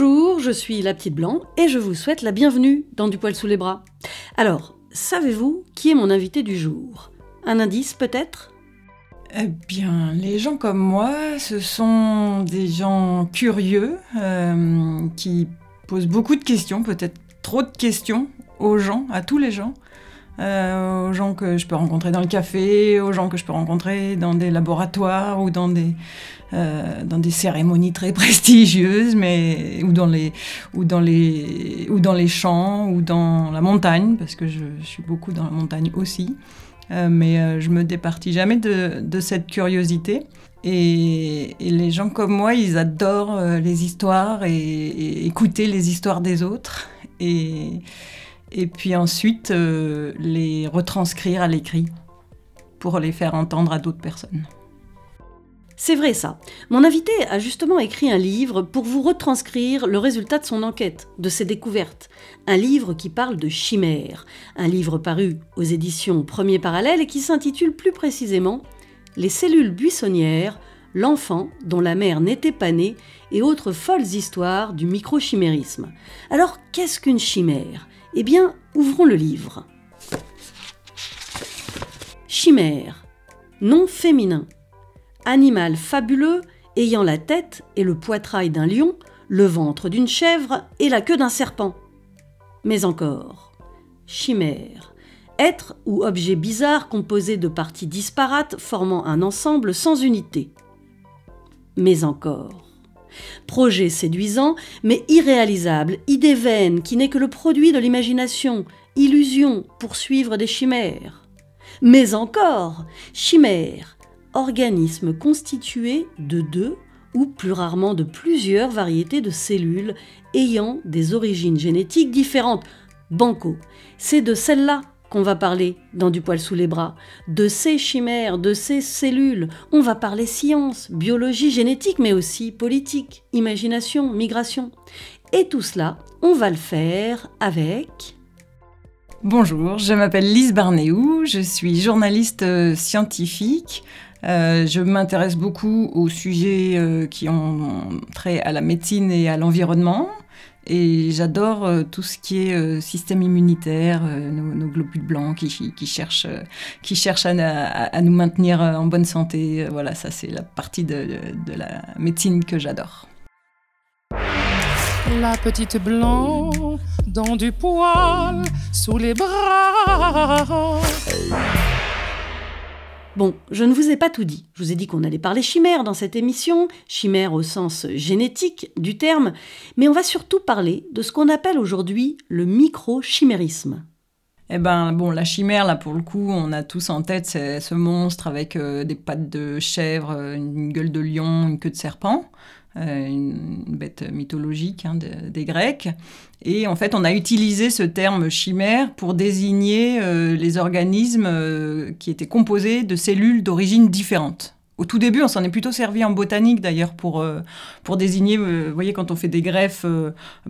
Bonjour, je suis la petite blanc et je vous souhaite la bienvenue dans Du poil sous les bras. Alors, savez-vous qui est mon invité du jour? Un indice peut-être? Eh bien, les gens comme moi, ce sont des gens curieux euh, qui posent beaucoup de questions, peut-être trop de questions aux gens, à tous les gens. Euh, aux gens que je peux rencontrer dans le café, aux gens que je peux rencontrer dans des laboratoires ou dans des, euh, dans des cérémonies très prestigieuses, mais, ou, dans les, ou, dans les, ou dans les champs, ou dans la montagne, parce que je, suis beaucoup dans la montagne aussi. Euh, mais je me départis jamais de, cette curiosité. Et, les gens comme moi, ils adorent les histoires et, écouter les histoires des autres. Et, puis ensuite euh, les retranscrire à l'écrit pour les faire entendre à d'autres personnes. C'est vrai ça. Mon invité a justement écrit un livre pour vous retranscrire le résultat de son enquête, de ses découvertes. Un livre qui parle de chimères. Un livre paru aux éditions Premier Parallèle et qui s'intitule plus précisément Les cellules buissonnières, l'enfant dont la mère n'était pas née et autres folles histoires du microchimérisme. Alors qu'est-ce qu'une chimère? Eh bien, ouvrons le livre. Chimère, nom féminin. Animal fabuleux ayant la tête et le poitrail d'un lion, le ventre d'une chèvre et la queue d'un serpent. Mais encore, chimère, être ou objet bizarre composé de parties disparates formant un ensemble sans unité. Mais encore, Projet séduisant, mais irréalisable, idée vaine qui n'est que le produit de l'imagination, illusion pour suivre des chimères. Mais encore, chimère, organisme constitué de deux ou plus rarement de plusieurs variétés de cellules ayant des origines génétiques différentes. Banco, c'est de celle-là qu'on va parler dans Du poil sous les bras, de ces chimères, de ces cellules. On va parler science, biologie, génétique, mais aussi politique, imagination, migration. Et tout cela, on va le faire avec... Bonjour, je m'appelle Lise Barnéou, je suis journaliste euh, scientifique. Euh, je m'intéresse beaucoup aux sujets euh, qui ont trait à la médecine et à l'environnement. Et j'adore euh, tout ce qui est système immunitaire, nos, globules blancs qui, cherchent, qui cherchent à, nous maintenir en bonne santé. Voilà, ça c'est la partie de, de la médecine que j'adore. La petite blanc dans du poil sous les bras. Bon, je ne vous ai pas tout dit. Je vous ai dit qu'on allait parler chimère dans cette émission, chimère au sens génétique du terme, mais on va surtout parler de ce qu'on appelle aujourd'hui le microchimérisme. Eh ben bon, la chimère, là pour le coup, on a tous en tête ce monstre avec euh, des pattes de chèvre, une gueule de lion, une queue de serpent. Euh, une bête mythologique hein, des Grecs. Et en fait, on a utilisé ce terme chimère pour désigner euh, les organismes euh, qui étaient composés de cellules d'origine différente. Au tout début, on s'en est plutôt servi en botanique d'ailleurs pour, pour désigner, vous voyez, quand on fait des greffes,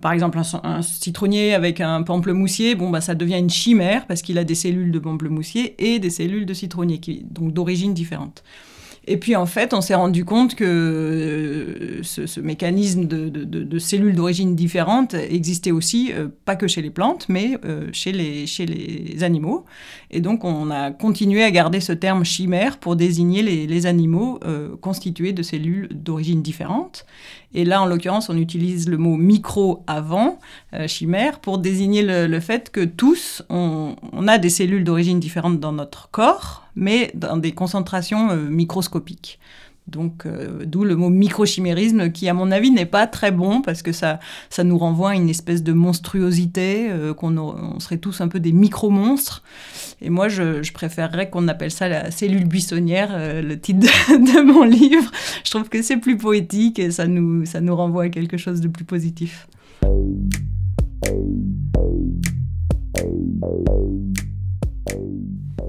par exemple un, citronnier avec un pamplemoussier, bon, bah, ça devient une chimère parce qu'il a des cellules de pamplemoussier et des cellules de citronnier, qui, donc d'origine différente. Et puis en fait, on s'est rendu compte que euh, ce, mécanisme de, cellules d'origine différente existait aussi, euh, pas que chez les plantes, mais euh, chez, les, animaux. Et donc on a continué à garder ce terme chimère pour désigner les animaux constitués de cellules d'origine différente. Et là, en l'occurrence, on utilise le mot micro avant, chimère, pour désigner le, fait que tous, on, on a des cellules d'origine différente dans notre corps, mais dans des concentrations euh, microscopiques. Donc, euh, d'où le mot microchimérisme, qui, à mon avis, n'est pas très bon, parce que ça, ça nous renvoie à une espèce de monstruosité, euh, qu'on on serait tous un peu des micro-monstres. Et moi, je, préférerais qu'on appelle ça la cellule buissonnière, le titre de, mon livre. Je trouve que c'est plus poétique et ça nous, ça nous renvoie à quelque chose de plus positif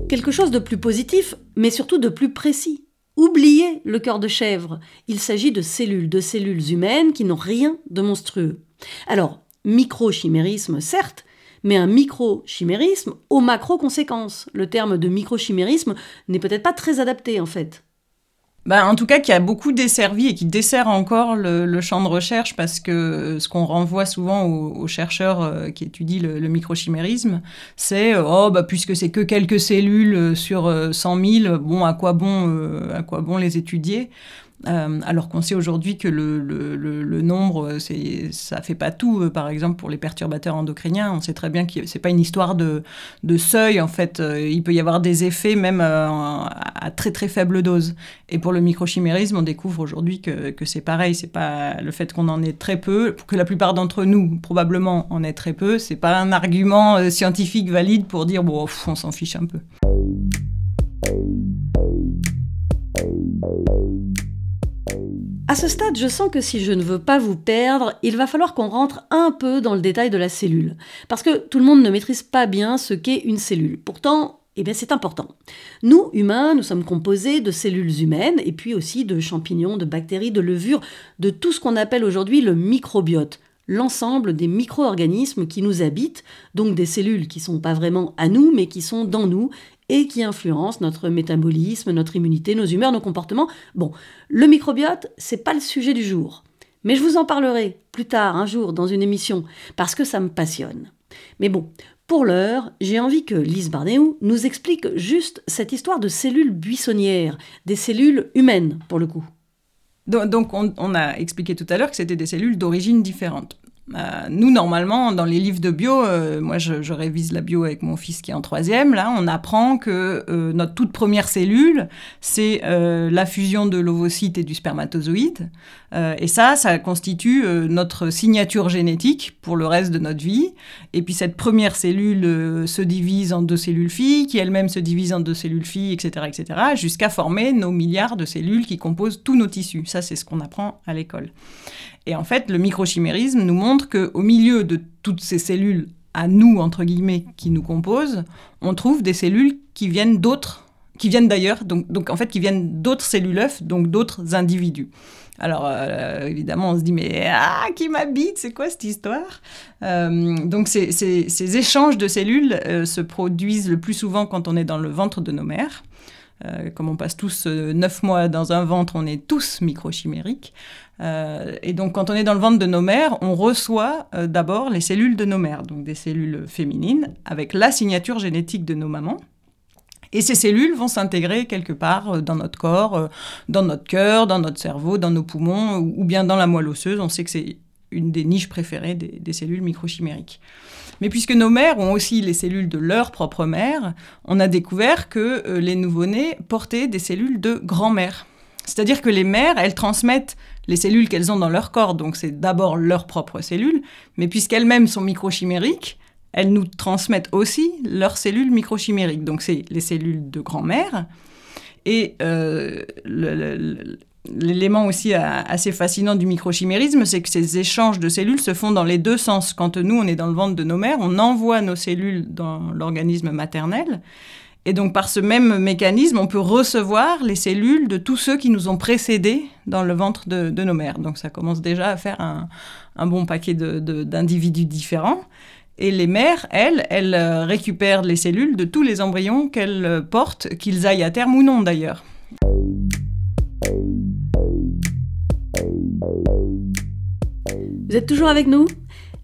quelque chose de plus positif, mais surtout de plus précis. Oubliez le cœur de chèvre. Il s'agit de cellules, de cellules humaines qui n'ont rien de monstrueux. Alors, microchimérisme, certes, mais un microchimérisme aux macro-conséquences. Le terme de microchimérisme n'est peut-être pas très adapté en fait. Bah, en tout cas, qui a beaucoup desservi et qui dessert encore le, champ de recherche parce que euh, ce qu'on renvoie souvent aux, chercheurs euh, qui étudient le, microchimérisme, c'est euh, oh bah puisque c'est que quelques cellules sur 100 000, bon à quoi bon à quoi bon les étudier? Euh, alors qu'on sait aujourd'hui que le, nombre, ça fait pas tout. Euh, par exemple, pour les perturbateurs endocriniens, on sait très bien que c'est pas une histoire de, seuil. En fait, euh, il peut y avoir des effets même à très très faible dose. Et pour le microchimérisme, on découvre aujourd'hui que, que c'est pareil. C'est pas le fait qu'on en ait très peu, que la plupart d'entre nous probablement en ait très peu. C'est pas un argument scientifique valide pour dire bon, on s'en fiche un peu. À ce stade, je sens que si je ne veux pas vous perdre, il va falloir qu'on rentre un peu dans le détail de la cellule. Parce que tout le monde ne maîtrise pas bien ce qu'est une cellule. Pourtant, eh bien, c'est important. Nous, humains, nous sommes composés de cellules humaines et puis aussi de champignons, de bactéries, de levures, de tout ce qu'on appelle aujourd'hui le microbiote l'ensemble des micro-organismes qui nous habitent, donc des cellules qui ne sont pas vraiment à nous, mais qui sont dans nous et qui influencent notre métabolisme, notre immunité, nos humeurs, nos comportements. Bon, le microbiote, c'est pas le sujet du jour. Mais je vous en parlerai plus tard, un jour, dans une émission, parce que ça me passionne. Mais bon, pour l'heure, j'ai envie que Lise Barnéou nous explique juste cette histoire de cellules buissonnières, des cellules humaines, pour le coup. Donc, on, a expliqué tout à l'heure que c'était des cellules d'origine différente. Euh, nous, normalement, dans les livres de bio, euh, moi je, révise la bio avec mon fils qui est en troisième, là, on apprend que euh, notre toute première cellule, c'est la fusion de l'ovocyte et du spermatozoïde. et ça, ça constitue notre signature génétique pour le reste de notre vie. Et puis cette première cellule se divise en deux cellules filles, qui elles-mêmes se divisent en deux cellules filles, etc., etc., jusqu'à former nos milliards de cellules qui composent tous nos tissus. Ça, c'est ce qu'on apprend à l'école. Et en fait, le microchimérisme nous montre qu'au milieu de toutes ces cellules à nous, entre guillemets, qui nous composent, on trouve des cellules qui viennent d'autres, qui viennent d'ailleurs, donc, donc en fait qui viennent d'autres cellules œufs, donc d'autres individus. Alors euh, évidemment, on se dit mais ah qui m'habite, c'est quoi cette histoire? Euh, Donc ces, ces, échanges de cellules euh, se produisent le plus souvent quand on est dans le ventre de nos mères. Comme on passe tous neuf mois dans un ventre, on est tous microchimériques. Euh, et donc, quand on est dans le ventre de nos mères, on reçoit euh, d'abord les cellules de nos mères, donc des cellules féminines, avec la signature génétique de nos mamans. Et ces cellules vont s'intégrer quelque part euh, dans notre corps, dans notre cœur, dans notre cerveau, dans nos poumons, ou, bien dans la moelle osseuse. On sait que c'est une des niches préférées des cellules microchimériques. Mais puisque nos mères ont aussi les cellules de leur propre mère, on a découvert que les nouveau-nés portaient des cellules de grand-mère. C'est-à-dire que les mères, elles transmettent les cellules qu'elles ont dans leur corps, donc c'est d'abord leurs propres cellules, mais puisqu'elles-mêmes sont microchimériques, elles nous transmettent aussi leurs cellules microchimériques. Donc c'est les cellules de grand-mère. Et euh, l'élément aussi assez fascinant du microchimérisme, c'est que ces échanges de cellules se font dans les deux sens. Quand nous, on est dans le ventre de nos mères, on envoie nos cellules dans l'organisme maternel. Et donc par ce même mécanisme, on peut recevoir les cellules de tous ceux qui nous ont précédés dans le ventre de, nos mères. Donc ça commence déjà à faire un, bon paquet d'individus différents. Et les mères, elles, elles euh, récupèrent les cellules de tous les embryons qu'elles euh, portent, qu'ils aillent à terme ou non d'ailleurs. Vous êtes toujours avec nous?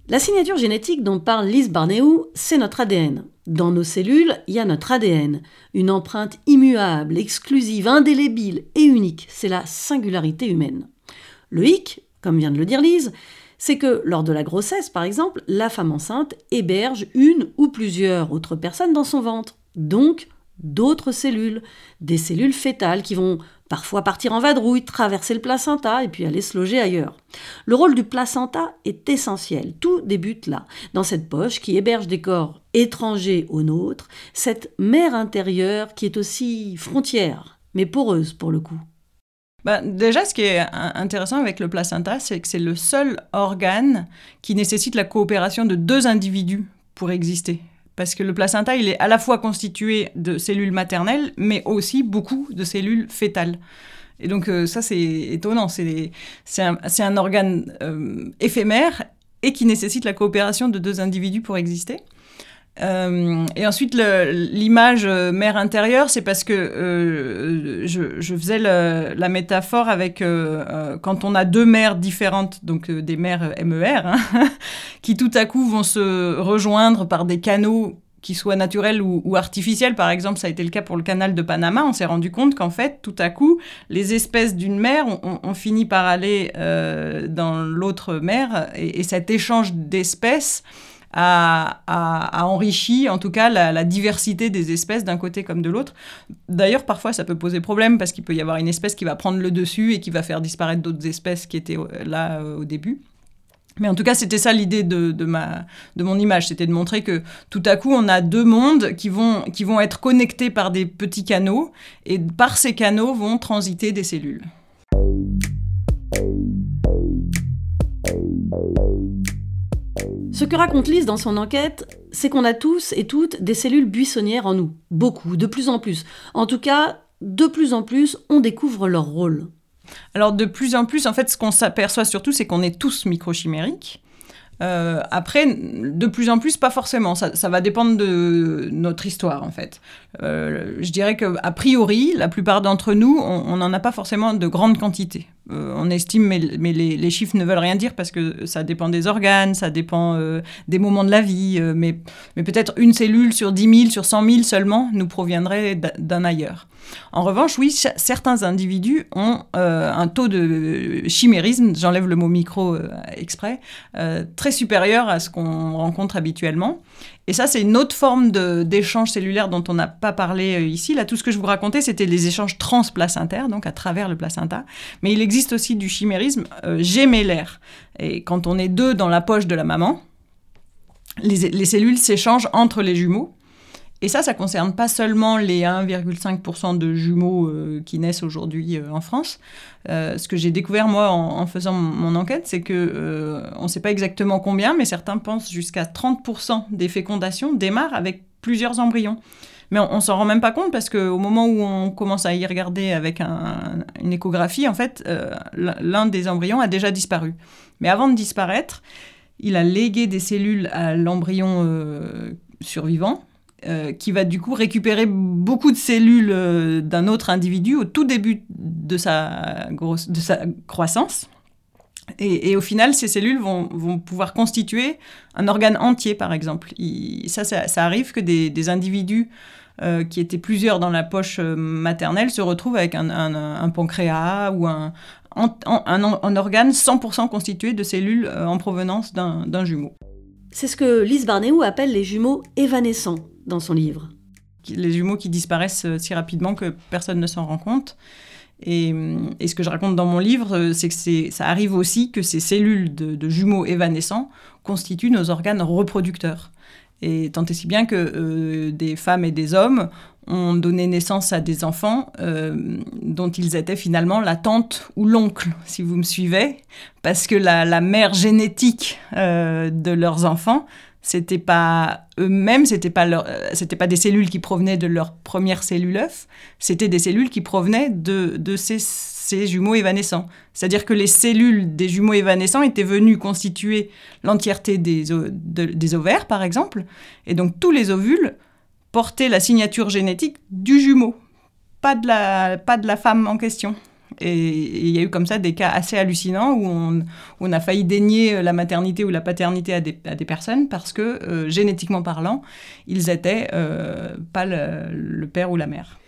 La signature génétique dont parle Lise Barnéou, c'est notre ADN. Dans nos cellules, il y a notre ADN, une empreinte immuable, exclusive, indélébile et unique. C'est la singularité humaine. Le hic, comme vient de le dire Lise, c'est que lors de la grossesse, par exemple, la femme enceinte héberge une ou plusieurs autres personnes dans son ventre. Donc, d'autres cellules, des cellules fétales qui vont parfois partir en vadrouille, traverser le placenta et puis aller se loger ailleurs. Le rôle du placenta est essentiel. Tout débute là, dans cette poche qui héberge des corps étrangers aux nôtres, cette mer intérieure qui est aussi frontière, mais poreuse pour le coup. Bah, déjà, ce qui est intéressant avec le placenta, c'est que c'est le seul organe qui nécessite la coopération de deux individus pour exister parce que le placenta, il est à la fois constitué de cellules maternelles, mais aussi beaucoup de cellules fétales. Et donc euh, ça, c'est étonnant. C'est un, un, organe euh, éphémère et qui nécessite la coopération de deux individus pour exister. Euh, et ensuite, l'image euh, mère intérieure, c'est parce que euh, je, faisais la métaphore avec quand on a deux mères différentes, donc des mères MER, hein, qui tout à coup vont se rejoindre par des canaux qui soient naturels ou, artificiels. Par exemple, ça a été le cas pour le canal de Panama. On s'est rendu compte qu'en fait, tout à coup, les espèces d'une mer ont, fini par aller dans l'autre mer et, cet échange d'espèces a, enrichi en tout cas la, diversité des espèces d'un côté comme de l'autre. D'ailleurs, parfois ça peut poser problème parce qu'il peut y avoir une espèce qui va prendre le dessus et qui va faire disparaître d'autres espèces qui étaient euh, là euh, au début. Mais en tout cas, c'était ça l'idée de, de, de mon image, c'était de montrer que tout à coup, on a deux mondes qui vont, qui vont être connectés par des petits canaux, et par ces canaux vont transiter des cellules. Ce que raconte Lise dans son enquête, c'est qu'on a tous et toutes des cellules buissonnières en nous. Beaucoup, de plus en plus. En tout cas, de plus en plus, on découvre leur rôle. Alors de plus en plus, en fait, ce qu'on s'aperçoit surtout, c'est qu'on est tous microchimériques. Euh, après, de plus en plus, pas forcément. Ça, va dépendre de notre histoire, en fait. Euh, je dirais qu'a priori, la plupart d'entre nous, on n'en a pas forcément de grandes quantités. Euh, on estime, mais, les, chiffres ne veulent rien dire parce que ça dépend des organes, ça dépend des moments de la vie. mais, mais peut-être une cellule sur 10 000, sur 100 000 seulement nous proviendrait d'un ailleurs. En revanche, oui, certains individus ont euh, un taux de chimérisme, j'enlève le mot micro euh, exprès, euh, très supérieur à ce qu'on rencontre habituellement. Et ça, c'est une autre forme d'échange cellulaire dont on n'a pas parlé ici. Là, tout ce que je vous racontais, c'était les échanges transplacentaires, donc à travers le placenta. Mais il existe aussi du chimérisme gémellaire. Et quand on est deux dans la poche de la maman, les cellules s'échangent entre les jumeaux. Et ça, ça concerne pas seulement les 1,5% de jumeaux euh, qui naissent aujourd'hui euh, en France. Euh, ce que j'ai découvert moi en, faisant mon enquête, c'est que on ne sait pas exactement combien, mais certains pensent jusqu'à 30% des fécondations démarrent avec plusieurs embryons. Mais on, ne s'en rend même pas compte parce qu'au moment où on commence à y regarder avec une échographie, en fait, l'un des embryons a déjà disparu. Mais avant de disparaître, il a légué des cellules à l'embryon survivant euh, qui va du coup récupérer beaucoup de cellules euh, d'un autre individu au tout début de sa, de sa croissance. Et, au final, ces cellules vont, vont, pouvoir constituer un organe entier, par exemple. ça, ça, arrive que des, individus euh, qui étaient plusieurs dans la poche maternelle se retrouvent avec un, pancréas ou un, un, organe 100% constitué de cellules en provenance d'un jumeau. C'est ce que Lise Barnéou appelle les jumeaux évanescents dans son livre. Les jumeaux qui disparaissent euh, si rapidement que personne ne s'en rend compte. Et, euh, ce que je raconte dans mon livre, euh, c'est que ça arrive aussi que ces cellules de, jumeaux évanescents constituent nos organes reproducteurs. Et tant et si bien que des femmes et des hommes ont donné naissance à des enfants dont ils étaient finalement la tante ou l'oncle, si vous me suivez, parce que la mère génétique de leurs enfants c'était pas eux-mêmes, c'était pas leur, euh, c'était pas des cellules qui provenaient de leur première cellule œuf, c'était des cellules qui provenaient de, de ces, ces jumeaux évanescents. C'est-à-dire que les cellules des jumeaux évanescents étaient venues constituer l'entièreté des, des ovaires, par exemple, et donc tous les ovules portaient la signature génétique du jumeau, pas de la, pas de la femme en question. Et il y a eu comme ça des cas assez hallucinants où on, a failli dénier la maternité ou la paternité à des, personnes parce que, euh, génétiquement parlant, ils étaient euh, pas le, père ou la mère.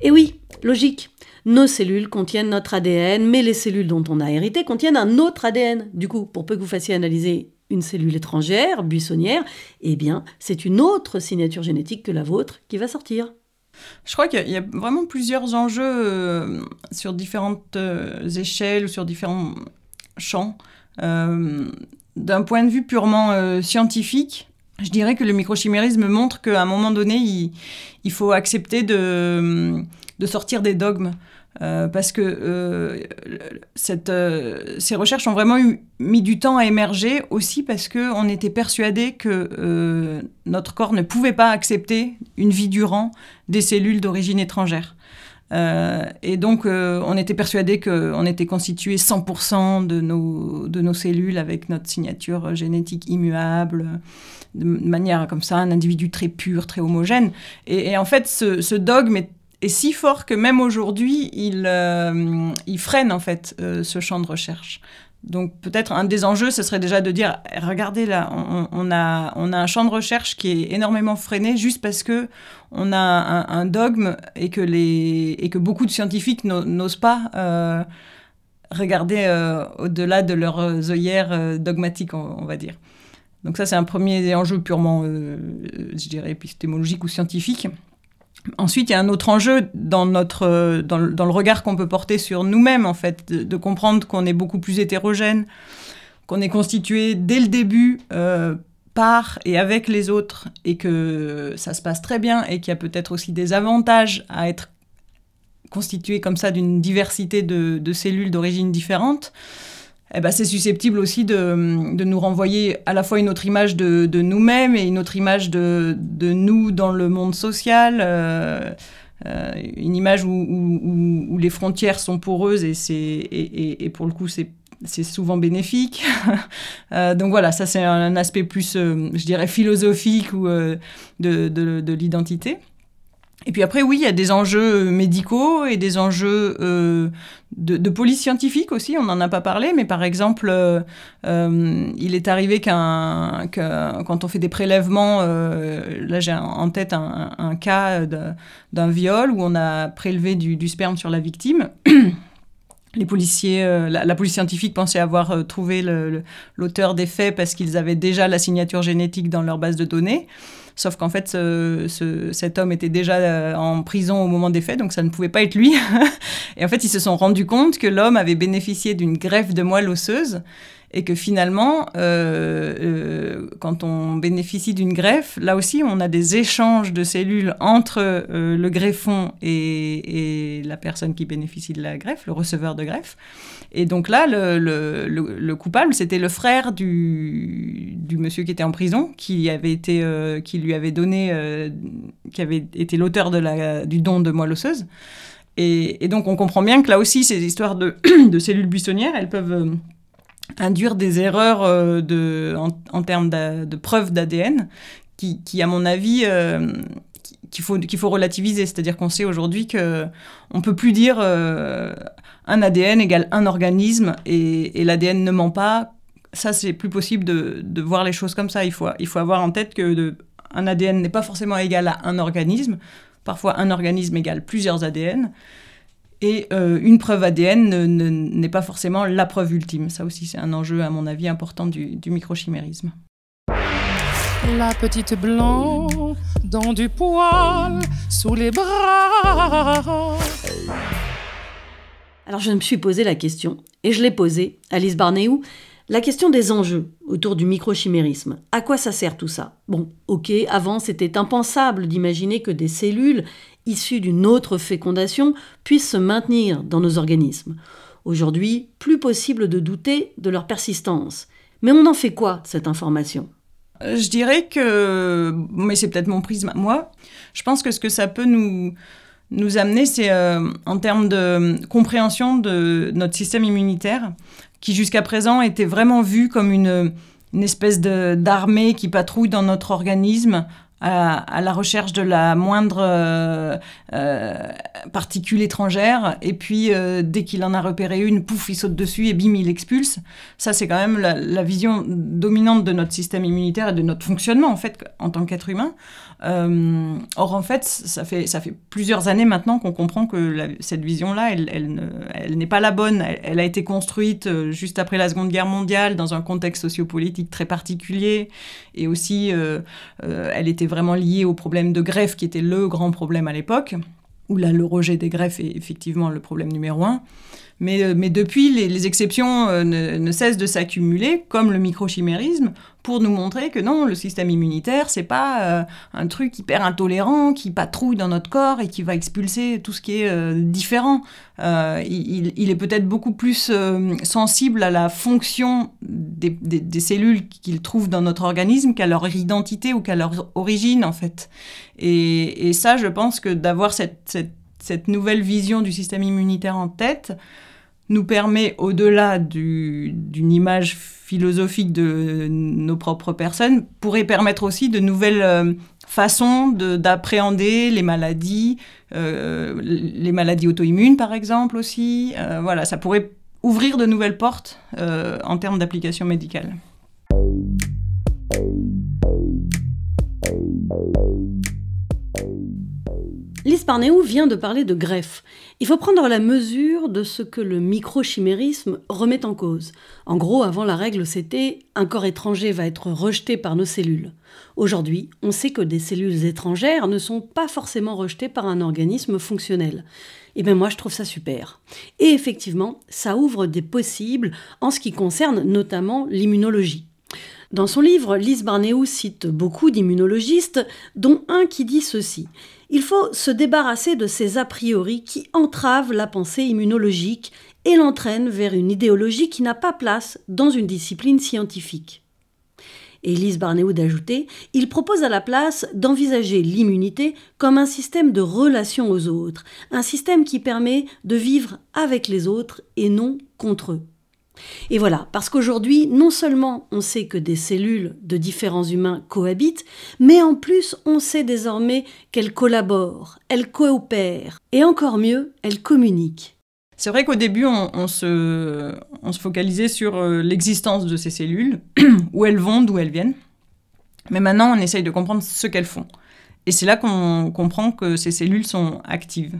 Et oui, logique. Nos cellules contiennent notre ADN, mais les cellules dont on a hérité contiennent un autre ADN. Du coup, pour peu que vous fassiez analyser une cellule étrangère, buissonnière, eh bien, c'est une autre signature génétique que la vôtre qui va sortir. Je crois qu'il y, a vraiment plusieurs enjeux euh, sur différentes euh, échelles ou sur différents champs. Euh, d'un point de vue purement scientifique, je dirais que le microchimérisme montre qu'à un moment donné, il, faut accepter de, de sortir des dogmes. Euh, parce que euh, euh, ces recherches ont vraiment eu, mis du temps à émerger aussi parce qu'on était persuadé que notre corps ne pouvait pas accepter une vie durant des cellules d'origine étrangère. et donc, on était persuadé qu'on était constitué 100% de nos, de nos cellules avec notre signature génétique immuable, de manière comme ça, un individu très pur, très homogène. Et, en fait, ce, ce dogme est est si fort que même aujourd'hui, il, euh, freine en fait euh, ce champ de recherche. Donc peut-être un des enjeux, ce serait déjà de dire, regardez là, on, a, on un champ de recherche qui est énormément freiné juste parce que on a un, dogme et que, beaucoup de scientifiques n'osent pas euh, regarder au-delà de leurs œillères dogmatiques, on, va dire. Donc ça, c'est un premier enjeu purement, je dirais, épistémologique ou scientifique. Ensuite, il y a un autre enjeu dans, notre, dans, le, regard qu'on peut porter sur nous-mêmes, en fait, de, comprendre qu'on est beaucoup plus hétérogène, qu'on est constitué dès le début euh, par et avec les autres, et que ça se passe très bien, et qu'il y a peut-être aussi des avantages à être constitué comme ça d'une diversité de, de cellules d'origine différentes. Eh ben, c'est susceptible aussi de, nous renvoyer à la fois une autre image de, nous-mêmes et une autre image de, nous dans le monde social. Euh, euh, une image où, les frontières sont poreuses et, c'est, et, pour le coup, c'est, souvent bénéfique. Euh, donc voilà, ça c'est un, aspect plus, je dirais, philosophique ou de l'identité. Et puis après, oui, il y a des enjeux médicaux et des enjeux euh, de, police scientifique aussi, on n'en a pas parlé, mais par exemple, euh, euh, il est arrivé qu'un, quand on fait des prélèvements, là j'ai en tête un, cas d'un viol où on a prélevé du, sperme sur la victime. Les policiers, la, police scientifique pensait avoir trouvé l'auteur des faits parce qu'ils avaient déjà la signature génétique dans leur base de données. Sauf qu'en fait, cet homme était déjà euh, en prison au moment des faits, donc ça ne pouvait pas être lui. et en fait, ils se sont rendus compte que l'homme avait bénéficié d'une greffe de moelle osseuse et que finalement, euh, euh, quand on bénéficie d'une greffe, là aussi, on a des échanges de cellules entre le greffon et, la personne qui bénéficie de la greffe, le receveur de greffe. Et donc là, le, coupable, c'était le frère du, monsieur qui était en prison, qui, avait été, euh, qui lui avait donné, euh, qui avait été l'auteur du don de moelle osseuse. Et, donc on comprend bien que là aussi, ces histoires de, cellules buissonnières, elles peuvent euh, induire des erreurs en, termes de, preuves d'ADN, qui, à mon avis, qu'il faut, qu'il faut relativiser. C'est-à-dire qu'on sait aujourd'hui qu'on ne peut plus dire un ADN égale un organisme et, l'ADN ne ment pas. Ça, c'est plus possible de, voir les choses comme ça. Il faut, il faut avoir en tête que un ADN n'est pas forcément égal à un organisme. Parfois, un organisme égale plusieurs ADN. Et euh, une preuve ADN n'est pas forcément la preuve ultime. Ça aussi, c'est un enjeu, à mon avis, important du, du microchimérisme. La petite blanc dans du poil sous les bras. Alors je me suis posé la question, et je l'ai posée, Alice Barnéou, la question des enjeux autour du microchimérisme. À quoi ça sert tout ça? Bon, ok, avant c'était impensable d'imaginer que des cellules issues d'une autre fécondation puissent se maintenir dans nos organismes. Aujourd'hui, plus possible de douter de leur persistance. Mais on en fait quoi cette information? Je dirais que, mais c'est peut-être mon prisme moi, je pense que ce que ça peut nous, nous amener, c'est euh, en termes de compréhension de notre système immunitaire, qui jusqu'à présent était vraiment vu comme une, une espèce d'armée qui patrouille dans notre organisme à, la recherche de la moindre euh, euh, particule étrangère, et puis dès qu'il en a repéré une, pouf, il saute dessus et bim, il expulse. Ça, c'est quand même la, vision dominante de notre système immunitaire et de notre fonctionnement, en fait, en tant qu'être humain. Euh, or, en fait, ça fait, ça fait plusieurs années maintenant qu'on comprend que cette vision-là, elle, elle, n'est pas la bonne. Elle, a été construite euh, juste après la Seconde Guerre mondiale, dans un contexte sociopolitique très particulier. Et aussi, euh, elle était vraiment liée au problème de greffe, qui était le grand problème à l'époque, où là, le rejet des greffes est effectivement le problème numéro un. Mais, mais depuis, les, exceptions ne, ne, cessent de s'accumuler, comme le microchimérisme, pour nous montrer que non, le système immunitaire, c'est pas euh, un truc hyper intolérant qui patrouille dans notre corps et qui va expulser tout ce qui est euh, différent. Euh, il, est peut-être beaucoup plus sensible à la fonction des, cellules qu'il trouve dans notre organisme qu'à leur identité ou qu'à leur origine, en fait. Et, ça, je pense que d'avoir cette, cette nouvelle vision du système immunitaire en tête nous permet, au-delà d'une image philosophique de nos propres personnes, pourrait permettre aussi de nouvelles euh, façons d'appréhender les maladies, euh, les maladies auto-immunes par exemple aussi. Euh, voilà, ça pourrait ouvrir de nouvelles portes en termes d'application médicale. Lise vient de parler de greffe. Il faut prendre la mesure de ce que le microchimérisme remet en cause. En gros, avant la règle, c'était un corps étranger va être rejeté par nos cellules. Aujourd'hui, on sait que des cellules étrangères ne sont pas forcément rejetées par un organisme fonctionnel. Eh bien moi, je trouve ça super. Et effectivement, ça ouvre des possibles en ce qui concerne notamment l'immunologie. Dans son livre, Lise Barnéou cite beaucoup d'immunologistes, dont un qui dit ceci. Il faut se débarrasser de ces a priori qui entravent la pensée immunologique et l'entraînent vers une idéologie qui n'a pas place dans une discipline scientifique. Élise Barnéou d'ajouter, il propose à la place d'envisager l'immunité comme un système de relation aux autres, un système qui permet de vivre avec les autres et non contre eux. Et voilà, parce qu'aujourd'hui, non seulement on sait que des cellules de différents humains cohabitent, mais en plus on sait désormais qu'elles collaborent, elles coopèrent, et encore mieux, elles communiquent. C'est vrai qu'au début, on, se, focalisait sur euh, l'existence de ces cellules, où elles vont, d'où elles viennent. Mais maintenant, on essaye de comprendre ce qu'elles font. Et c'est là qu'on comprend que ces cellules sont actives.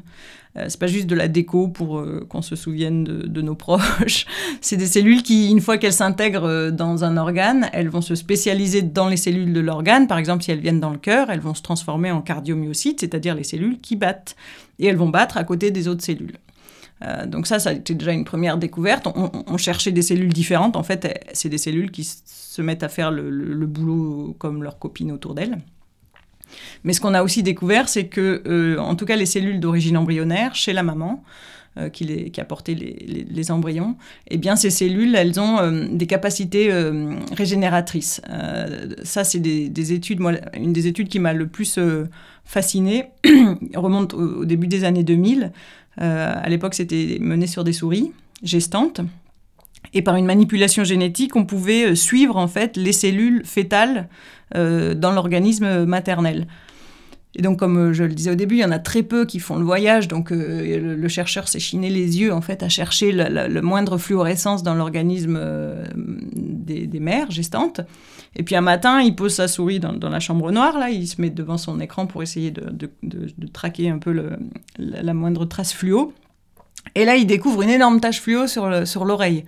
Euh, c'est pas juste de la déco pour euh, qu'on se souvienne de, nos proches. c'est des cellules qui, une fois qu'elles s'intègrent euh, dans un organe, elles vont se spécialiser dans les cellules de l'organe. Par exemple, si elles viennent dans le cœur, elles vont se transformer en cardiomyocytes, c'est-à-dire les cellules qui battent. Et elles vont battre à côté des autres cellules. Donc ça, ça a été déjà une première découverte. On, cherchait des cellules différentes. En fait, c'est des cellules qui se mettent à faire le boulot comme leurs copines autour d'elles. Mais ce qu'on a aussi découvert, c'est que, euh, en tout cas, les cellules d'origine embryonnaire, chez la maman, euh, qui, a porté les, embryons, eh bien, ces cellules, elles ont euh, des capacités régénératrices. ça, c'est des, études, moi, une des études qui m'a le plus fascinée, remonte au, début des années 2000. À l'époque, c'était mené sur des souris gestantes. Et par une manipulation génétique, on pouvait suivre en fait les cellules fétales euh, dans l'organisme maternel. Et donc, comme euh, je le disais au début, il y en a très peu qui font le voyage. Donc, euh, le, chercheur s'est chiné les yeux en fait à chercher la, moindre fluorescence dans l'organisme des, mères gestantes. Et puis un matin, il pose sa souris dans, la chambre noire. Là, il se met devant son écran pour essayer de, traquer un peu la, moindre trace fluo. Et là, il découvre une énorme tache fluo sur l'oreille.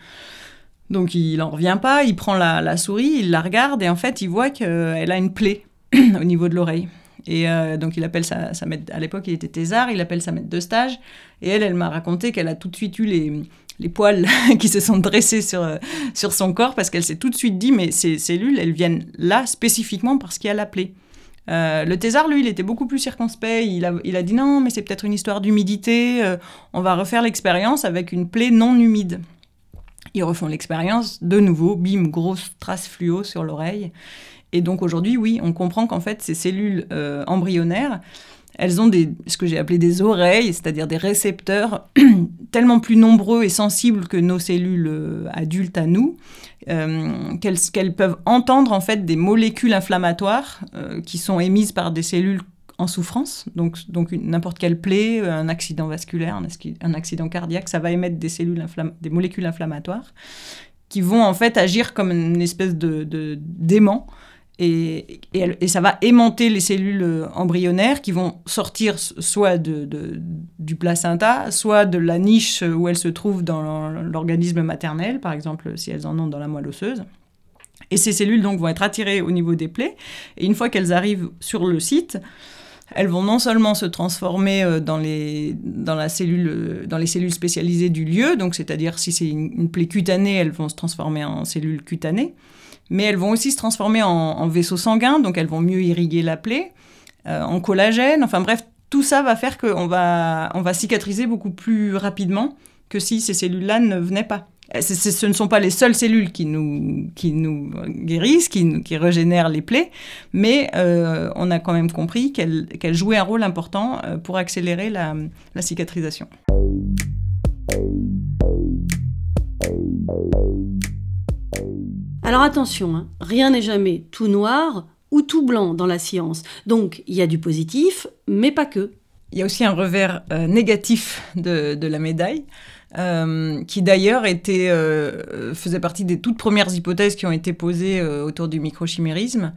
Donc il n'en revient pas, il prend la, souris, il la regarde et en fait il voit qu'elle a une plaie au niveau de l'oreille. Et euh, donc il appelle sa, sa maître, à l'époque il était thésard, il appelle sa maître de stage et elle, elle m'a raconté qu'elle a tout de suite eu les, les poils qui se sont dressés sur, sur son corps parce qu'elle s'est tout de suite dit mais ces cellules elles viennent là spécifiquement parce qu'il y a la plaie. Euh, le thésard, lui, il était beaucoup plus circonspect. Il a, il a dit non, mais c'est peut-être une histoire d'humidité. Euh, on va refaire l'expérience avec une plaie non humide. Ils refont l'expérience, de nouveau, bim, grosse trace fluo sur l'oreille. Et donc aujourd'hui, oui, on comprend qu'en fait, ces cellules euh, embryonnaires, elles ont des, ce que j'ai appelé des oreilles, c'est-à-dire des récepteurs tellement plus nombreux et sensibles que nos cellules euh, adultes à nous, euh, qu'elles peuvent entendre en fait des molécules inflammatoires qui sont émises par des cellules en souffrance, donc, donc n'importe quelle plaie, un accident vasculaire, un, accident cardiaque, ça va émettre des, cellules des molécules inflammatoires qui vont en fait agir comme une espèce de d'aimant et, ça va aimanter les cellules embryonnaires qui vont sortir soit du placenta, soit de la niche où elles se trouvent dans l'organisme maternel, par exemple si elles en ont dans la moelle osseuse. Et ces cellules donc vont être attirées au niveau des plaies. Et une fois qu'elles arrivent sur le site, elles vont non seulement se transformer euh, dans les, la cellule, euh, dans les cellules spécialisées du lieu, donc c'est-à-dire si c'est une, plaie cutanée, elles vont se transformer en cellules cutanées, mais elles vont aussi se transformer en, vaisseaux sanguins, donc elles vont mieux irriguer la plaie, euh, en collagène, enfin bref, tout ça va faire qu'on va, on va cicatriser beaucoup plus rapidement que si ces cellules-là ne venaient pas. ce ne sont pas les seules cellules qui nous, qui nous guérissent, qui, qui régénèrent les plaies, mais on a quand même compris qu'elles jouaient un rôle important pour accélérer la, la cicatrisation. Alors attention, hein, rien n'est jamais tout noir ou tout blanc dans la science. Donc il y a du positif, mais pas que. Il y a aussi un revers euh, négatif de, la médaille, euh, qui d'ailleurs euh, faisait partie des toutes premières hypothèses qui ont été posées autour du microchimérisme,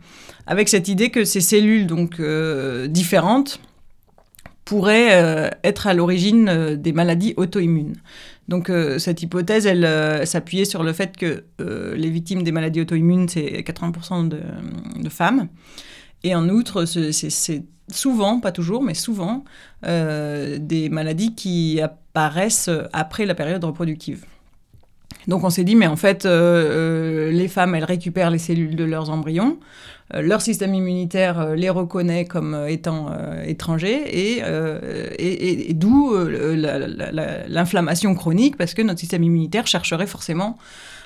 avec cette idée que ces cellules donc différentes pourraient être à l'origine des maladies auto-immunes. Donc euh, cette hypothèse, elle euh, s'appuyait sur le fait que euh, les victimes des maladies auto-immunes, c'est 80% de, femmes. Et en outre, c'est souvent, pas toujours, mais souvent, des maladies qui apparaissent après la période reproductive. Donc on s'est dit, mais en fait, les femmes, elles récupèrent les cellules de leurs embryons. Euh, leur système immunitaire euh, les reconnaît comme euh, étant étrangers et, d'où l'inflammation chronique parce que notre système immunitaire chercherait forcément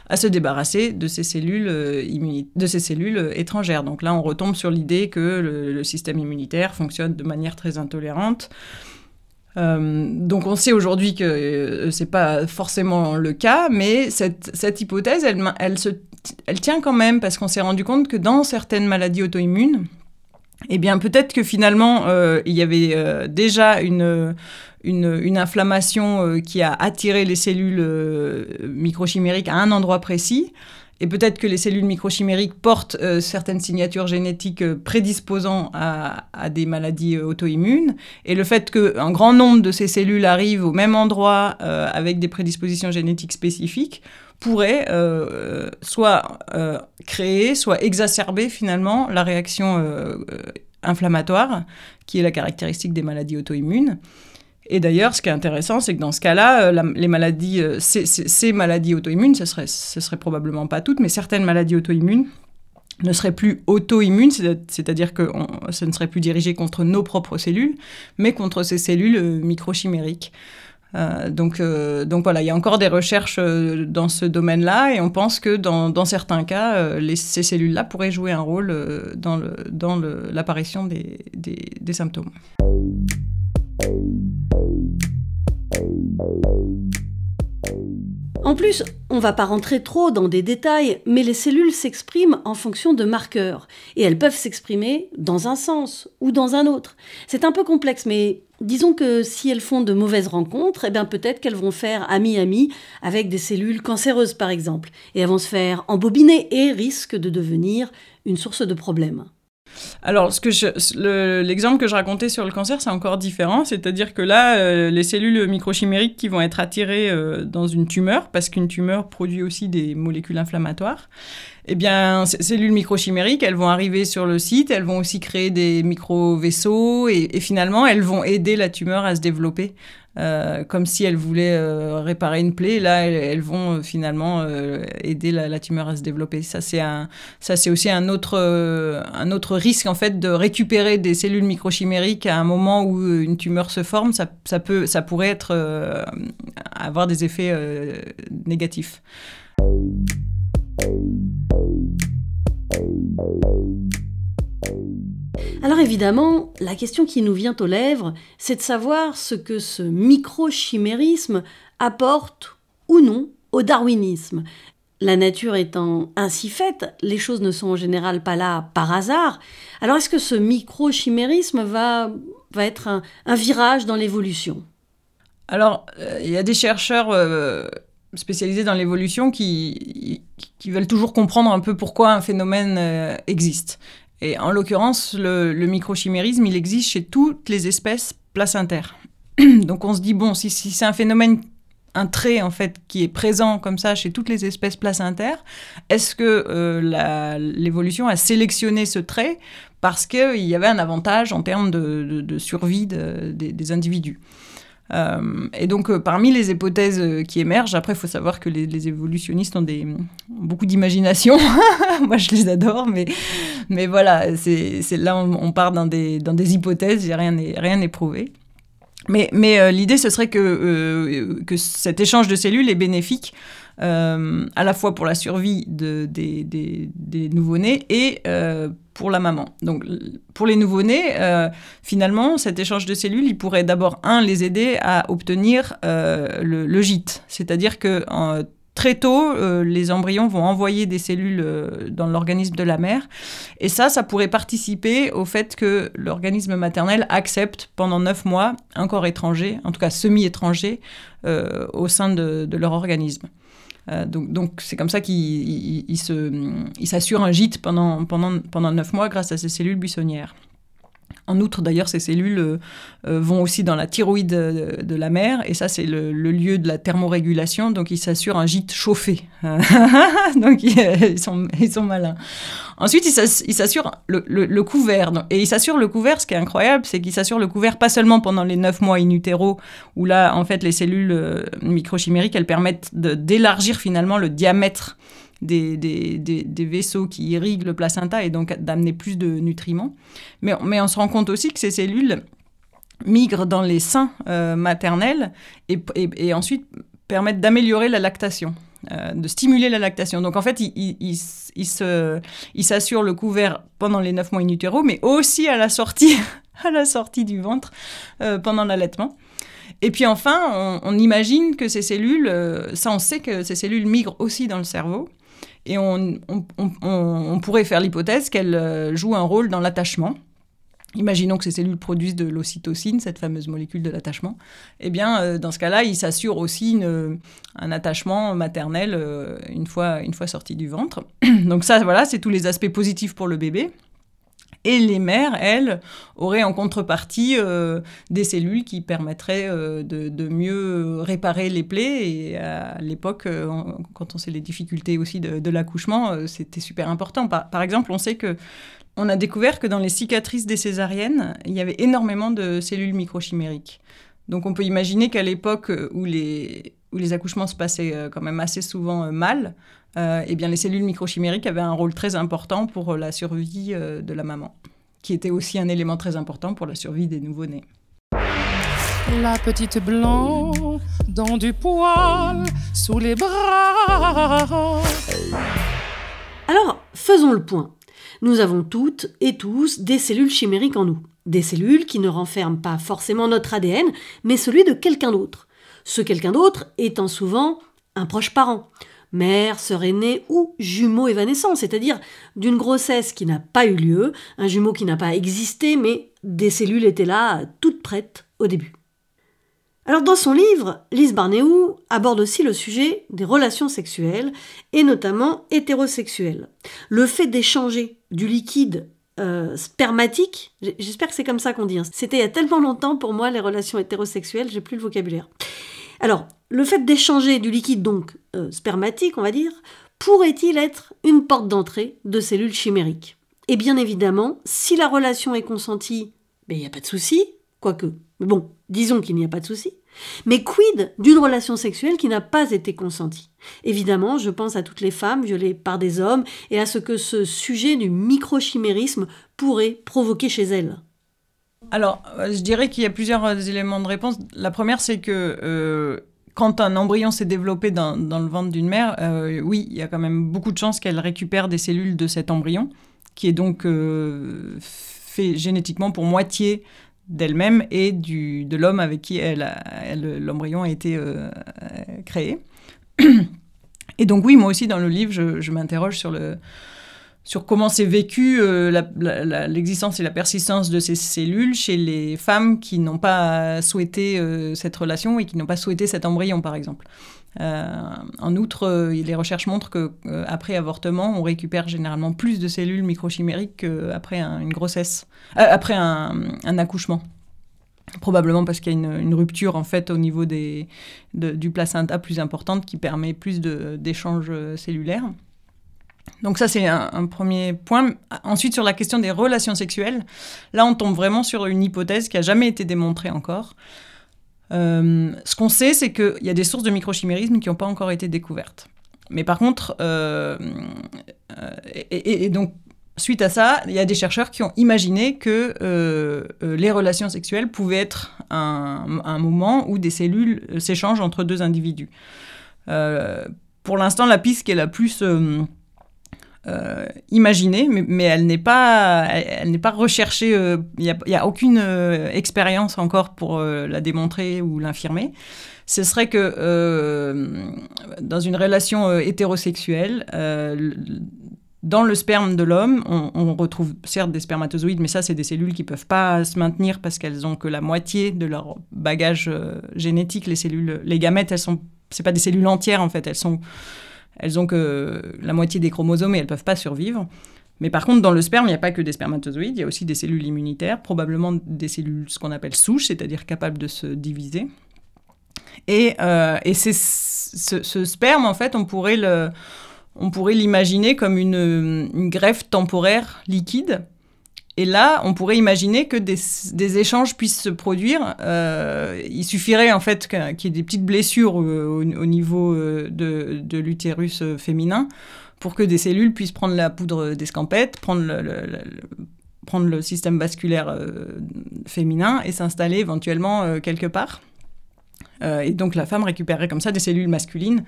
à se débarrasser de ces cellules, de ces cellules étrangères. Donc là, on retombe sur l'idée que le, système immunitaire fonctionne de manière très intolérante. donc on sait aujourd'hui que ce n'est pas forcément le cas, mais cette, hypothèse, elle se elle tient quand même parce qu'on s'est rendu compte que dans certaines maladies auto-immunes, eh bien peut-être que finalement euh, il y avait euh, déjà une, inflammation euh, qui a attiré les cellules microchimériques à un endroit précis. Et peut-être que les cellules microchimériques portent certaines signatures génétiques prédisposant à, des maladies auto-immunes. Et le fait qu'un grand nombre de ces cellules arrivent au même endroit avec des prédispositions génétiques spécifiques pourrait euh, soit euh, créer, soit exacerber finalement la réaction euh, inflammatoire, qui est la caractéristique des maladies auto-immunes. Et d'ailleurs, ce qui est intéressant, c'est que dans ce cas-là, les maladies, ces, maladies auto-immunes, ce serait, ce serait probablement pas toutes, mais certaines maladies auto-immunes ne seraient plus auto-immunes, c'est-à-dire que ça ne serait plus dirigé contre nos propres cellules, mais contre ces cellules microchimériques. Euh, donc, euh, donc voilà, il y a encore des recherches euh, dans ce domaine-là et on pense que dans, certains cas, ces cellules-là pourraient jouer un rôle dans, le, dans l'apparition des, des symptômes. En plus, on va pas rentrer trop dans des détails, mais les cellules s'expriment en fonction de marqueurs, et elles peuvent s'exprimer dans un sens ou dans un autre. C'est un peu complexe, mais disons que si elles font de mauvaises rencontres, eh bien peut-être qu'elles vont faire ami-ami avec des cellules cancéreuses par exemple, et elles vont se faire embobiner et risquent de devenir une source de problèmes. Alors, l'exemple que je racontais sur le cancer, c'est encore différent. C'est-à-dire que là, euh, les cellules microchimériques qui vont être attirées euh, dans une tumeur, parce qu'une tumeur produit aussi des molécules inflammatoires, eh ces cellules microchimériques, elles vont arriver sur le site, elles vont aussi créer des micro-vaisseaux et, finalement, elles vont aider la tumeur à se développer. Euh, comme si elles voulaient euh, réparer une plaie, là, elles, vont euh, finalement aider la, tumeur à se développer. Ça, c'est ça, c'est aussi un autre, un autre risque en fait de récupérer des cellules microchimériques à un moment où une tumeur se forme. Ça, ça peut, ça pourrait être avoir des effets négatifs. Alors évidemment, la question qui nous vient aux lèvres, c'est de savoir ce que ce microchimérisme apporte ou non au darwinisme. La nature étant ainsi faite, les choses ne sont en général pas là par hasard. Alors est-ce que ce microchimérisme va, va être un, virage dans l'évolution? Alors, euh, il y a des chercheurs euh, spécialisés dans l'évolution qui, veulent toujours comprendre un peu pourquoi un phénomène euh, existe. Et en l'occurrence, le, microchimérisme, il existe chez toutes les espèces placentaires. Donc on se dit, bon, si, c'est un phénomène, un trait en fait, qui est présent comme ça chez toutes les espèces placentaires, est-ce que euh, l'évolution a sélectionné ce trait parce qu'il y avait un avantage en termes de, survie des individus? Euh, et donc, euh, parmi les hypothèses euh, qui émergent, après, il faut savoir que les, évolutionnistes ont, des, beaucoup d'imagination. Moi, je les adore, mais, mais voilà, c'est là, on, part dans des, dans des hypothèses, rien n'est prouvé. Mais, mais l'idée, ce serait que, que cet échange de cellules est bénéfique euh, à la fois pour la survie de, des, des, des nouveau-nés et euh, pour la maman. Donc pour les nouveau-nés, euh, finalement, cet échange de cellules, il pourrait d'abord, un, les aider à obtenir le, le, gîte. C'est-à-dire que très tôt, les embryons vont envoyer des cellules dans l'organisme de la mère. Et ça, ça pourrait participer au fait que l'organisme maternel accepte pendant neuf mois un corps étranger, en tout cas semi-étranger, au sein de, leur organisme. Euh, donc, c'est comme ça qu'il s'assure un gîte pendant, pendant, pendant 9 mois grâce à ces cellules buissonnières. En outre, d'ailleurs, ces cellules euh, euh, vont aussi dans la thyroïde de, la mère, et ça, c'est le, lieu de la thermorégulation, donc ils s'assurent un gîte chauffé. donc ils sont, malins. Ensuite, ils s'assurent le, couvert. Et ils s'assurent le couvert, ce qui est incroyable, c'est qu'ils s'assurent le couvert pas seulement pendant les 9 mois in utero, où là, en fait, les cellules euh, microchimériques, elles permettent d'élargir finalement le diamètre des, des, des, vaisseaux qui irriguent le placenta et donc d'amener plus de nutriments. Mais, mais on se rend compte aussi que ces cellules migrent dans les seins euh, maternels et, et, ensuite permettent d'améliorer la lactation. Euh, de stimuler la lactation. Donc en fait, il, il, le couvert pendant les 9 mois in utero, mais aussi à la sortie, à la sortie du ventre euh, pendant l'allaitement. Et puis enfin, on, imagine que ces cellules, ça on sait que ces cellules migrent aussi dans le cerveau. Et on, pourrait faire l'hypothèse qu'elles euh, jouent un rôle dans l'attachement. Imaginons que ces cellules produisent de l'ocytocine, cette fameuse molécule de l'attachement. Eh bien, euh, dans ce cas-là, ils s'assurent aussi un attachement maternel euh, une, fois, une fois sorti du ventre. Donc ça, voilà, c'est tous les aspects positifs pour le bébé. Et les mères, elles, auraient en contrepartie euh, des cellules qui permettraient euh, de, mieux réparer les plaies. Et à l'époque, euh, quand on sait les difficultés aussi de, l'accouchement, c'était super important. Par, exemple, on sait que on a découvert que dans les cicatrices des césariennes, il y avait énormément de cellules microchimériques. Donc on peut imaginer qu'à l'époque où les, où les accouchements se passaient quand même assez souvent mal, euh, eh bien, les cellules microchimériques avaient un rôle très important pour la survie euh, de la maman, qui était aussi un élément très important pour la survie des nouveau-nés. La petite blanc dans du poil sous les bras. Alors, faisons le point. Nous avons toutes et tous des cellules chimériques en nous. Des cellules qui ne renferment pas forcément notre ADN, mais celui de quelqu'un d'autre. Ce quelqu'un d'autre étant souvent un proche parent, mère, sœur aînée ou jumeau évanescent, c'est-à-dire d'une grossesse qui n'a pas eu lieu, un jumeau qui n'a pas existé, mais des cellules étaient là, toutes prêtes au début. Alors dans son livre, Lise Barnéou aborde aussi le sujet des relations sexuelles, et notamment hétérosexuelles. Le fait d'échanger du liquide euh, spermatique, j'espère que c'est comme ça qu'on dit, hein. c'était il y a tellement longtemps pour moi les relations hétérosexuelles, j'ai plus le vocabulaire. Alors, le fait d'échanger du liquide donc euh, spermatique, on va dire, pourrait-il être une porte d'entrée de cellules chimériques? Et bien évidemment, si la relation est consentie, ben, il n'y a pas de souci, quoique. Bon, disons qu'il n'y a pas de souci. Mais quid d'une relation sexuelle qui n'a pas été consentie? Évidemment, je pense à toutes les femmes violées par des hommes et à ce que ce sujet du microchimérisme pourrait provoquer chez elles. Alors, euh, je dirais qu'il y a plusieurs euh, éléments de réponse. La première, c'est que euh, quand un embryon s'est développé dans, le ventre d'une mère, oui, il y a quand même beaucoup de chances qu'elle récupère des cellules de cet embryon, qui est donc fait génétiquement pour moitié d'elle-même et du, de l'homme avec qui l'embryon a été créé. Et donc oui, moi aussi dans le livre, je m'interroge sur le, sur comment c'est vécu euh, l'existence et la persistance de ces cellules chez les femmes qui n'ont pas souhaité euh, cette relation et qui n'ont pas souhaité cet embryon, par exemple. Euh, en outre, les recherches montrent qu'après avortement, on récupère généralement plus de cellules microchimériques qu'après une grossesse, après un, accouchement. Probablement parce qu'il y a une, rupture en fait au niveau du placenta plus importante qui permet plus d'échanges cellulaires. Donc ça, c'est un, premier point. Ensuite, sur la question des relations sexuelles, là, on tombe vraiment sur une hypothèse qui n'a jamais été démontrée encore. Euh, ce qu'on sait, c'est qu'il y a des sources de microchimérisme qui n'ont pas encore été découvertes. Mais par contre, euh, euh, et, donc, suite à ça, il y a des chercheurs qui ont imaginé que les relations sexuelles pouvaient être un, moment où des cellules s'échangent entre deux individus. pour l'instant, la piste qui est la plus imaginée, mais, elle n'est pas, elle, n'est pas recherchée. Il n'y a, aucune expérience encore pour la démontrer ou l'infirmer. Ce serait que dans une relation hétérosexuelle, dans le sperme de l'homme, on, retrouve certes des spermatozoïdes, mais ça, c'est des cellules qui ne peuvent pas se maintenir parce qu'elles ont que la moitié de leur bagage euh, génétique. Les cellules, les gamètes, elles sont, pas des cellules entières en fait. Elles sont, elles ont que la moitié des chromosomes et elles peuvent pas survivre. Mais par contre, dans le sperme, il n'y a pas que des spermatozoïdes, il y a aussi des cellules immunitaires, probablement des cellules, ce qu'on appelle souches, c'est-à-dire capables de se diviser. Et, euh, et ce, ce, sperme, en fait, on pourrait l'imaginer comme une, greffe temporaire liquide. Et là, on pourrait imaginer que des, échanges puissent se produire. Euh, il suffirait en fait qu'il y ait des petites blessures au, niveau euh, de, l'utérus euh, féminin pour que des cellules puissent prendre la poudre d'escampette, prendre le, système vasculaire féminin et s'installer éventuellement quelque part. et donc la femme récupérerait comme ça des cellules masculines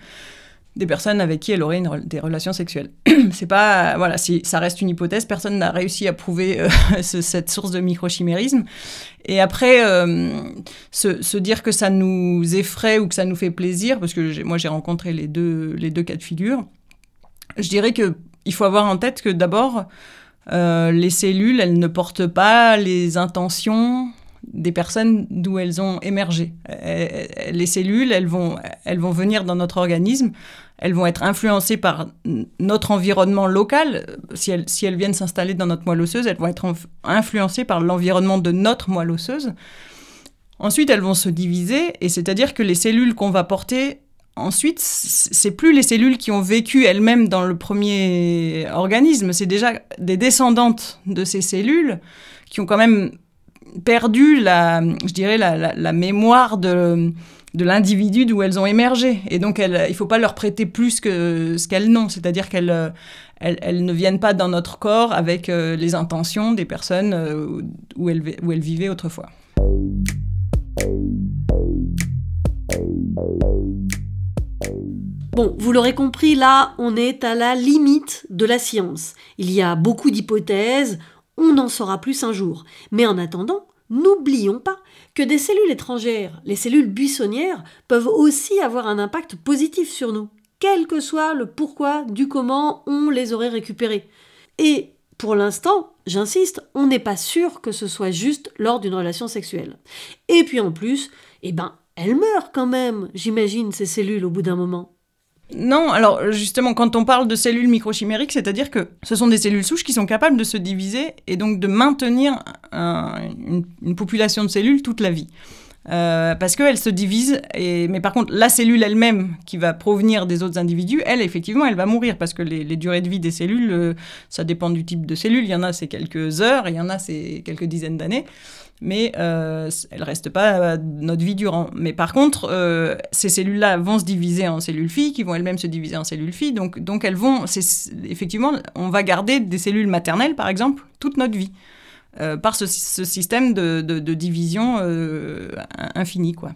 des personnes avec qui elle aurait des relations sexuelles. c'est pas voilà, si ça reste une hypothèse, personne n'a réussi à prouver euh, cette source de microchimérisme. Et après, euh, se, dire que ça nous effraie ou que ça nous fait plaisir, parce que moi j'ai rencontré les deux les deux cas de figure, je dirais que il faut avoir en tête que d'abord euh, les cellules, elles ne portent pas les intentions des personnes d'où elles ont émergé. Les cellules, elles vont, elles vont venir dans notre organisme, elles vont être influencées par notre environnement local. Si elles, si elles viennent s'installer dans notre moelle osseuse, elles vont être influencées par l'environnement de notre moelle osseuse. Ensuite, elles vont se diviser, et c'est-à-dire que les cellules qu'on va porter ensuite, c'est plus les cellules qui ont vécu elles-mêmes dans le premier organisme, c'est déjà des descendantes de ces cellules qui ont quand même perdu la, je dirais, la, mémoire de, de l'individu d'où elles ont émergé. Et donc, il ne faut pas leur prêter plus que ce qu'elles n'ont. C'est-à-dire qu'elles elles, ne viennent pas dans notre corps avec euh, les intentions des personnes euh, où, elles, où elles vivaient autrefois. Bon, vous l'aurez compris, là, on est à la limite de la science. Il y a beaucoup d'hypothèses, on en saura plus un jour. Mais en attendant, n'oublions pas que des cellules étrangères, les cellules buissonnières, peuvent aussi avoir un impact positif sur nous, quel que soit le pourquoi du comment on les aurait récupérées. Et pour l'instant, j'insiste, on n'est pas sûr que ce soit juste lors d'une relation sexuelle. Et puis en plus, eh ben, elles meurent quand même, j'imagine, ces cellules au bout d'un moment. Non, alors justement, quand on parle de cellules microchimériques, c'est-à-dire que ce sont des cellules souches qui sont capables de se diviser et donc de maintenir une, population de cellules toute la vie. Euh, parce qu'elles se divisent, mais par contre, la cellule elle-même qui va provenir des autres individus, elle, effectivement, elle va mourir parce que les, durées de vie des cellules, euh, ça dépend du type de cellule. Il y en a, c'est quelques heures, il y en a, c'est quelques dizaines d'années mais euh, elles restent pas euh, notre vie durant. Mais par contre, ces cellules-là vont se diviser en cellules filles, qui vont elles-mêmes se diviser en cellules filles. Donc, donc elles vont, effectivement, on va garder des cellules maternelles, par exemple, toute notre vie, par ce, système de, division infinie, quoi.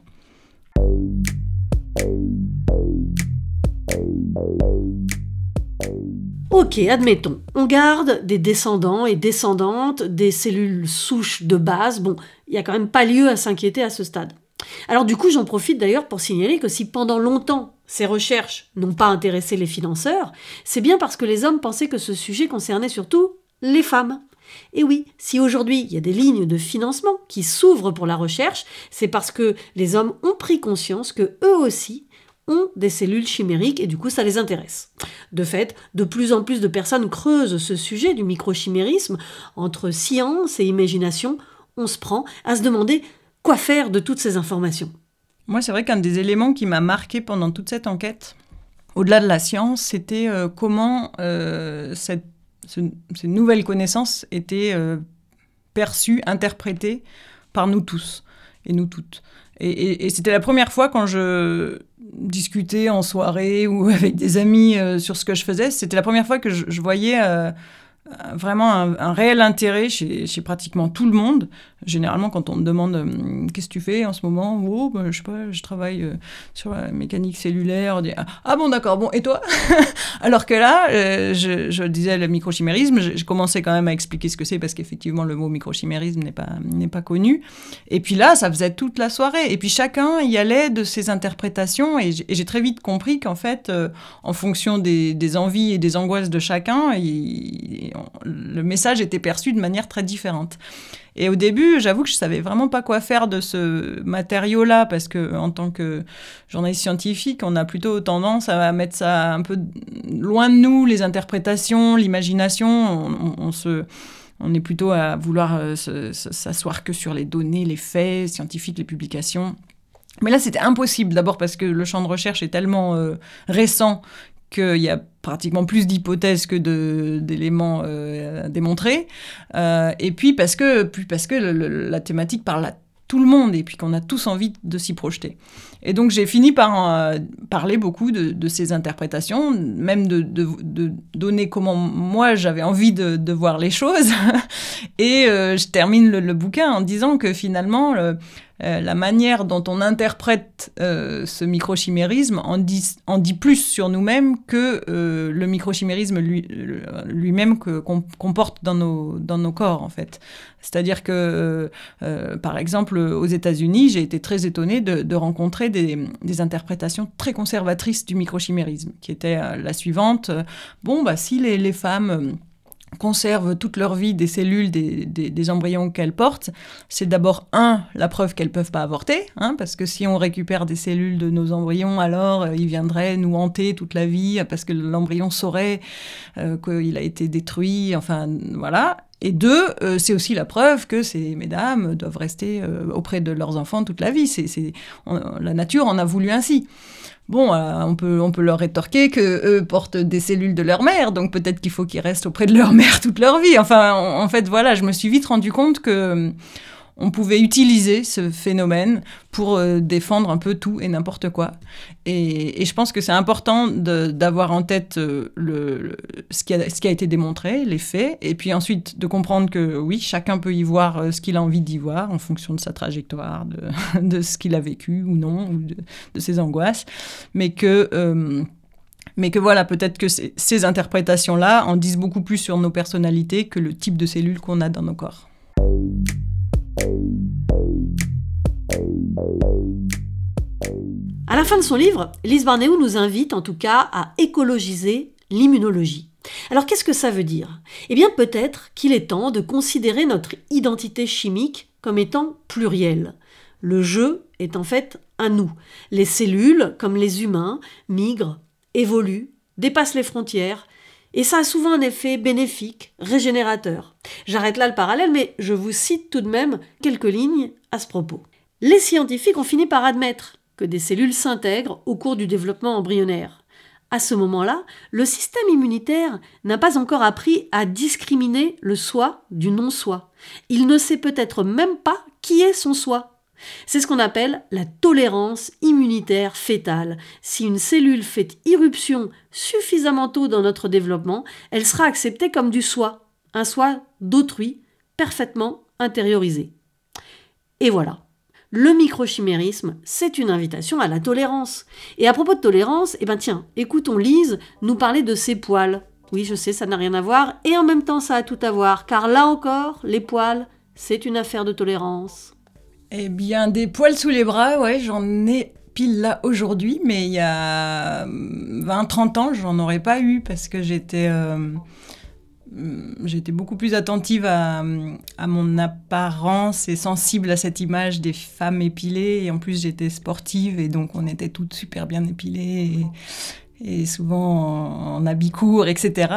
Ok, admettons, on garde des descendants et descendantes, des cellules souches de base. Bon, il n'y a quand même pas lieu à s'inquiéter à ce stade. Alors du coup, j'en profite d'ailleurs pour signaler que si pendant longtemps ces recherches n'ont pas intéressé les financeurs, c'est bien parce que les hommes pensaient que ce sujet concernait surtout les femmes. Et oui, si aujourd'hui il y a des lignes de financement qui s'ouvrent pour la recherche, c'est parce que les hommes ont pris conscience que eux aussi ont des cellules chimériques et du coup ça les intéresse. De fait, de plus en plus de personnes creusent ce sujet du microchimérisme. Entre science et imagination, on se prend à se demander quoi faire de toutes ces informations. Moi, c'est vrai qu'un des éléments qui m'a marqué pendant toute cette enquête, au-delà de la science, c'était euh, comment euh, cette, ces nouvelles connaissances étaient euh, perçues, interprétées par nous tous et nous toutes. Et, c'était la première fois quand je discutais en soirée ou avec des amis euh, sur ce que je faisais, c'était la première fois que je, voyais euh, vraiment un, réel intérêt chez, pratiquement tout le monde. Généralement, quand on me demande hum, qu'est-ce que tu fais en ce moment, oh, ben, je sais pas, je travaille euh, sur la mécanique cellulaire. Dit, ah bon, d'accord, bon, et toi? Alors que là, euh, je, disais le microchimérisme, je, commençais quand même à expliquer ce que c'est parce qu'effectivement, le mot microchimérisme n'est pas, connu. Et puis là, ça faisait toute la soirée. Et puis chacun y allait de ses interprétations. Et j'ai très vite compris qu'en fait, euh, en fonction des, envies et des angoisses de chacun, le message était perçu de manière très différente. Et au début, j'avoue que je savais vraiment pas quoi faire de ce matériau-là, parce que en tant que journaliste scientifique, on a plutôt tendance à mettre ça un peu loin de nous, les interprétations, l'imagination. On, se, on est plutôt à vouloir euh, s'asseoir que sur les données, les faits scientifiques, les publications. Mais là, c'était impossible. D'abord parce que le champ de recherche est tellement euh, récent qu'il y a pratiquement plus d'hypothèses que d'éléments euh, démontrés. Euh, et puis parce que, parce que la thématique parle à tout le monde et puis qu'on a tous envie de s'y projeter. Et donc j'ai fini par euh, parler beaucoup de, ces interprétations, même de, donner comment moi j'avais envie de, voir les choses. et je termine le, bouquin en disant que finalement euh, la manière dont on interprète euh, ce microchimérisme en dit, en dit plus sur nous-mêmes que euh, le microchimérisme lui, lui-même qu'on comporte dans nos, dans nos corps, en fait. C'est-à-dire que, par exemple, aux États-Unis, j'ai été très étonnée de, rencontrer des, des, interprétations très conservatrices du microchimérisme, qui étaient la suivante. Bon, bah, si les, les femmes conservent toute leur vie des cellules des, embryons qu'elles portent, c'est d'abord, un, la preuve qu'elles peuvent pas avorter, hein, parce que si on récupère des cellules de nos embryons, alors euh, ils viendraient nous hanter toute la vie, parce que l'embryon saurait euh, qu'il a été détruit, enfin voilà. Et deux, euh, c'est aussi la preuve que ces mesdames doivent rester auprès de leurs enfants toute la vie. C'est, la nature en a voulu ainsi. Bon, euh, on, peut, on peut leur rétorquer que eux portent des cellules de leur mère, donc peut-être qu'il faut qu'ils restent auprès de leur mère toute leur vie. Enfin, en fait, voilà, je me suis vite rendu compte que on pouvait utiliser ce phénomène pour euh, défendre un peu tout et n'importe quoi. Et, je pense que c'est important d'avoir en tête euh, ce, qui a, été démontré, les faits, et puis ensuite de comprendre que oui, chacun peut y voir euh, ce qu'il a envie d'y voir en fonction de sa trajectoire, de, de ce qu'il a vécu ou non, ou de, ses angoisses, mais que... mais que voilà, peut-être que ces interprétations-là en disent beaucoup plus sur nos personnalités que le type de cellules qu'on a dans nos corps. À la fin de son livre, Lise Barnéou nous invite en tout cas à écologiser l'immunologie. Alors qu'est-ce que ça veut dire? Eh bien peut-être qu'il est temps de considérer notre identité chimique comme étant plurielle. Le jeu est en fait un nous. Les cellules, comme les humains, migrent, évoluent, dépassent les frontières, et ça a souvent un effet bénéfique, régénérateur. J'arrête là le parallèle, mais je vous cite tout de même quelques lignes à ce propos. Les scientifiques ont fini par admettre que des cellules s'intègrent au cours du développement embryonnaire. À ce moment-là, le système immunitaire n'a pas encore appris à discriminer le soi du non-soi. Il ne sait peut-être même pas qui est son soi. C'est ce qu'on appelle la tolérance immunitaire fétale. Si une cellule fait irruption suffisamment tôt dans notre développement, elle sera acceptée comme du soi, un soi d'autrui, parfaitement intériorisé. Et voilà. Le microchimérisme, c'est une invitation à la tolérance. Et à propos de tolérance, eh ben tiens, écoutons Lise nous parler de ses poils. Oui, je sais, ça n'a rien à voir, et en même temps ça a tout à voir, car là encore, les poils, c'est une affaire de tolérance. Eh bien, des poils sous les bras, ouais, j'en ai pile là aujourd'hui, mais il y a 20-30 ans, j'en aurais pas eu parce que j'étais euh, j'étais beaucoup plus attentive à, mon apparence et sensible à cette image des femmes épilées. Et en plus, j'étais sportive et donc on était toutes super bien épilées souvent en, habits courts, etc.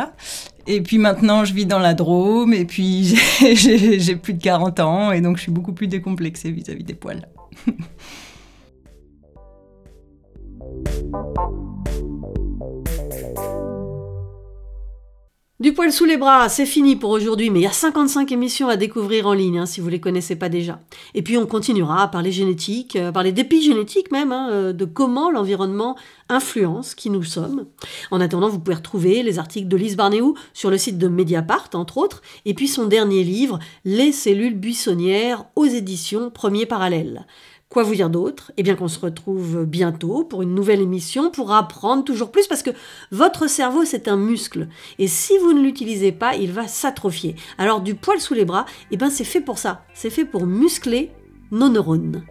Et puis maintenant, je vis dans la Drôme, et puis j'ai plus de 40 ans, et donc je suis beaucoup plus décomplexée vis-à-vis des poils. Du poil sous les bras, c'est fini pour aujourd'hui, mais il y a 55 émissions à découvrir en ligne hein, si vous ne les connaissez pas déjà. Et puis on continuera à parler génétique, à parler d'épigénétique même, hein, euh, de comment l'environnement influence qui nous sommes. En attendant, vous pouvez retrouver les articles de Lise Barnéou sur le site de Mediapart, entre autres, et puis son dernier livre, Les cellules buissonnières, aux éditions Premier Parallèle. Quoi vous dire d'autre? Eh bien qu'on se retrouve bientôt pour une nouvelle émission, pour apprendre toujours plus, parce que votre cerveau, c'est un muscle. Et si vous ne l'utilisez pas, il va s'atrophier. Alors du poil sous les bras, eh bien c'est fait pour ça. C'est fait pour muscler nos neurones.